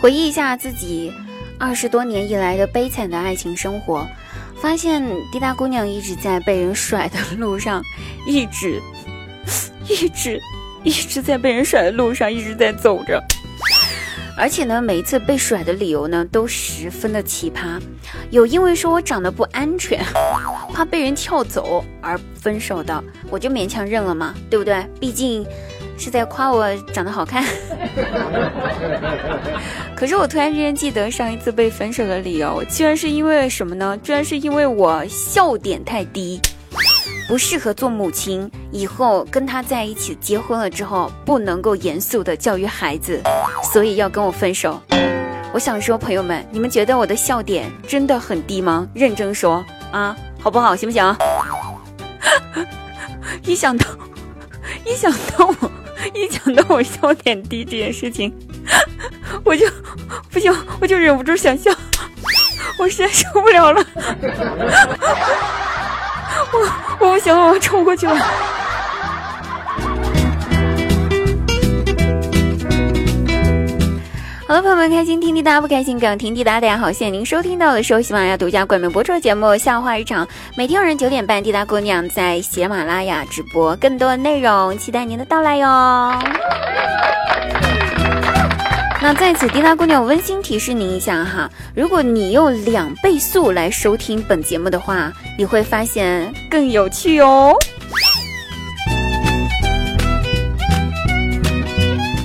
回忆一下自己二十多年以来的悲惨的爱情生活，发现滴答姑娘一直在被人甩的路上，一直，一直，一直在被人甩的路上，一直在走着。而且呢，每一次被甩的理由呢，都十分的奇葩。有因为说我长得不安全，怕被人跳走而分手的，我就勉强认了嘛，对不对？毕竟。是在夸我长得好看，可是我突然之间记得上一次被分手的理由，居然是因为什么呢？居然是因为我笑点太低，不适合做母亲，以后跟他在一起结婚了之后不能够严肃的教育孩子，所以要跟我分手。我想说，朋友们，你们觉得我的笑点真的很低吗？认真说啊，好不好？行不行？一想到，一想到我。一讲到我笑点低这件事情，我就不行，我就忍不住想笑，我实在受不了了，我我不行了，我要冲过去了。好了，朋友们，开心听滴答，不开心更听滴答。大家好，现在您收听到的是喜马拉雅独家冠名播出的节目《笑话日常》，每天晚上九点半，滴答姑娘在喜马拉雅直播更多的内容，期待您的到来哟。那在此，滴答姑娘温馨提示您一下哈，如果你用两倍速来收听本节目的话，你会发现更有趣哦。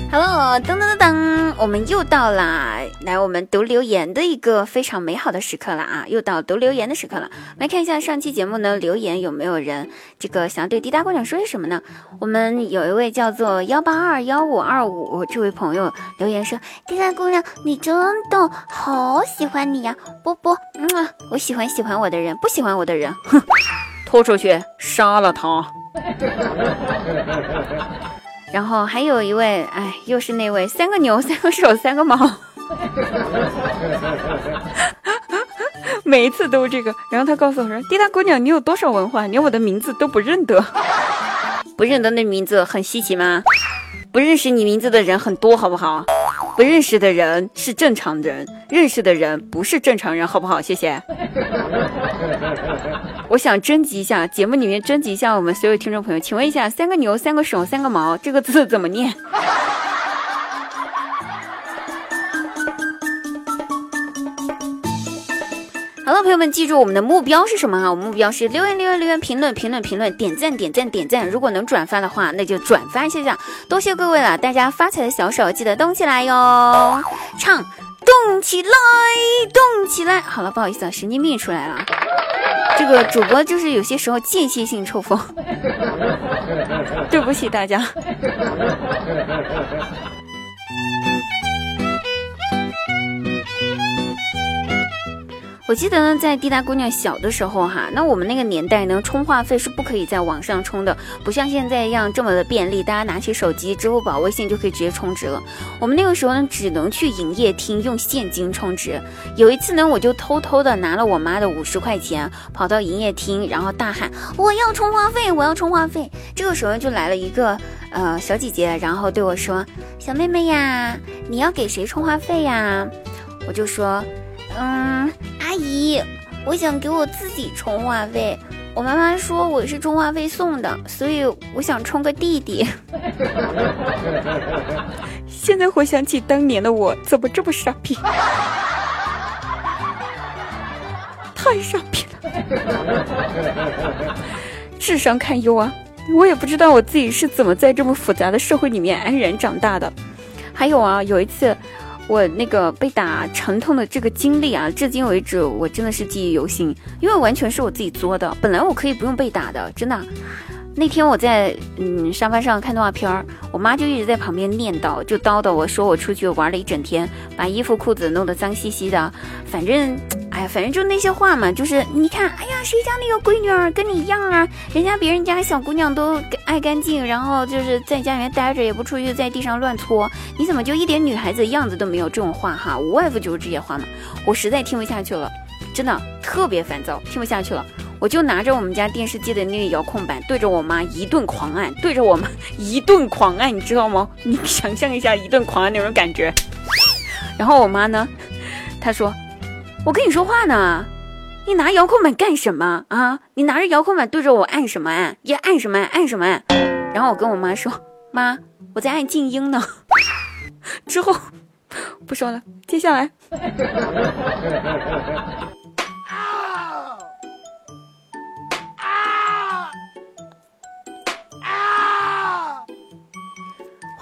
Hello，噔噔噔噔，我们又到了来我们读留言的一个非常美好的时刻了啊！又到读留言的时刻了，来看一下上期节目呢留言有没有人这个想要对滴答姑娘说些什么呢？我们有一位叫做幺八二幺五二五这位朋友留言说：滴答姑娘，你真的好喜欢你呀，波波，嗯，我喜欢喜欢我的人，不喜欢我的人，哼，拖出去杀了他。然后还有一位，哎，又是那位三个牛、三个手、三个毛，每一次都是这个。然后他告诉我说：“滴答姑娘，你有多少文化？连我的名字都不认得，不认得那名字很稀奇吗？不认识你名字的人很多，好不好？”不认识的人是正常人，认识的人不是正常人，好不好？谢谢。我想征集一下节目里面征集一下我们所有听众朋友，请问一下，三个牛、三个手、三个毛这个字怎么念？好了，朋友们，记住我们的目标是什么啊？我们目标是留言、留言、留言，评论、评论、评论，点赞、点赞、点赞。如果能转发的话，那就转发一下下，多谢各位了。大家发财的小手记得动起来哟！唱，动起来，动起来。好了，不好意思啊，神经病出来了。这个主播就是有些时候间歇性抽风，对不起大家。我记得呢，在滴答姑娘小的时候哈，那我们那个年代呢，充话费是不可以在网上充的，不像现在一样这么的便利，大家拿起手机、支付宝、微信就可以直接充值了。我们那个时候呢，只能去营业厅用现金充值。有一次呢，我就偷偷的拿了我妈的五十块钱，跑到营业厅，然后大喊：“我要充话费，我要充话费！”这个时候就来了一个呃小姐姐，然后对我说：“小妹妹呀，你要给谁充话费呀？”我就说。嗯，阿姨，我想给我自己充话费。我妈妈说我是充话费送的，所以我想充个弟弟。现在回想起当年的我，怎么这么傻逼？太傻逼了，智商堪忧啊！我也不知道我自己是怎么在这么复杂的社会里面安然长大的。还有啊，有一次。我那个被打疼痛的这个经历啊，至今为止我真的是记忆犹新，因为完全是我自己作的。本来我可以不用被打的，真的。那天我在嗯沙发上看动画片儿，我妈就一直在旁边念叨，就叨叨我说我出去玩了一整天，把衣服裤子弄得脏兮兮的，反正。哎呀，反正就那些话嘛，就是你看，哎呀，谁家那个闺女儿跟你一样啊？人家别人家小姑娘都爱干净，然后就是在家里面待着，也不出去在地上乱搓，你怎么就一点女孩子样子都没有？这种话哈，无外乎就是这些话嘛。我实在听不下去了，真的特别烦躁，听不下去了，我就拿着我们家电视机的那个遥控板，对着我妈一顿狂按，对着我妈一顿狂按，你知道吗？你想象一下一顿狂按那种感觉。然后我妈呢，她说：“我跟你说话呢，你拿遥控板干什么啊？你拿着遥控板对着我按什么按？要按什么按？按什么按？”然后我跟我妈说：“妈，我在按静音呢。” 之后不说了，接下来。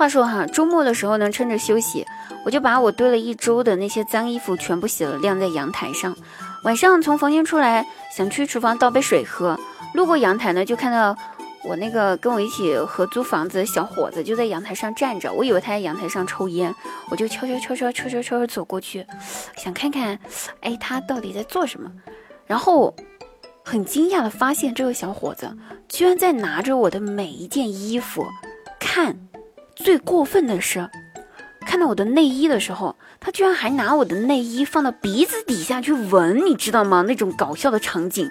话说哈，周末的时候呢，趁着休息，我就把我堆了一周的那些脏衣服全部洗了，晾在阳台上。晚上从房间出来，想去厨房倒杯水喝，路过阳台呢，就看到我那个跟我一起合租房子的小伙子就在阳台上站着。我以为他在阳台上抽烟，我就悄悄悄悄悄悄悄悄走过去，想看看，哎，他到底在做什么。然后很惊讶的发现，这个小伙子居然在拿着我的每一件衣服看。最过分的是，看到我的内衣的时候，他居然还拿我的内衣放到鼻子底下去闻，你知道吗？那种搞笑的场景，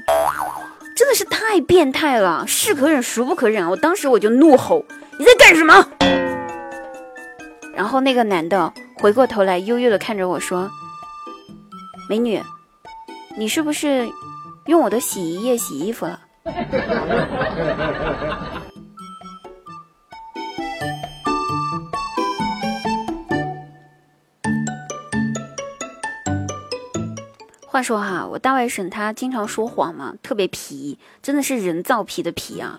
真的是太变态了，是可忍孰不可忍啊！我当时我就怒吼：“你在干什么？”然后那个男的回过头来，悠悠的看着我说：“美女，你是不是用我的洗衣液洗衣服了？”话说哈，我大外甥他经常说谎嘛，特别皮，真的是人造皮的皮啊。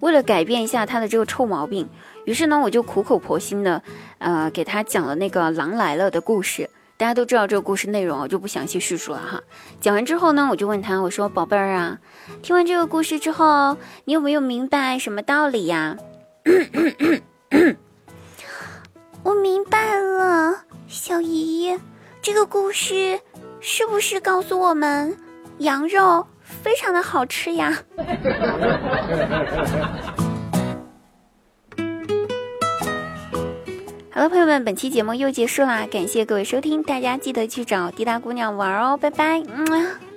为了改变一下他的这个臭毛病，于是呢，我就苦口婆心的，呃，给他讲了那个狼来了的故事。大家都知道这个故事内容，我就不详细叙述了哈。讲完之后呢，我就问他，我说宝贝儿啊，听完这个故事之后，你有没有明白什么道理呀？我明白了，小姨，这个故事。是不是告诉我们，羊肉非常的好吃呀？好了，朋友们，本期节目又结束啦，感谢各位收听，大家记得去找滴答姑娘玩哦，拜拜，嗯。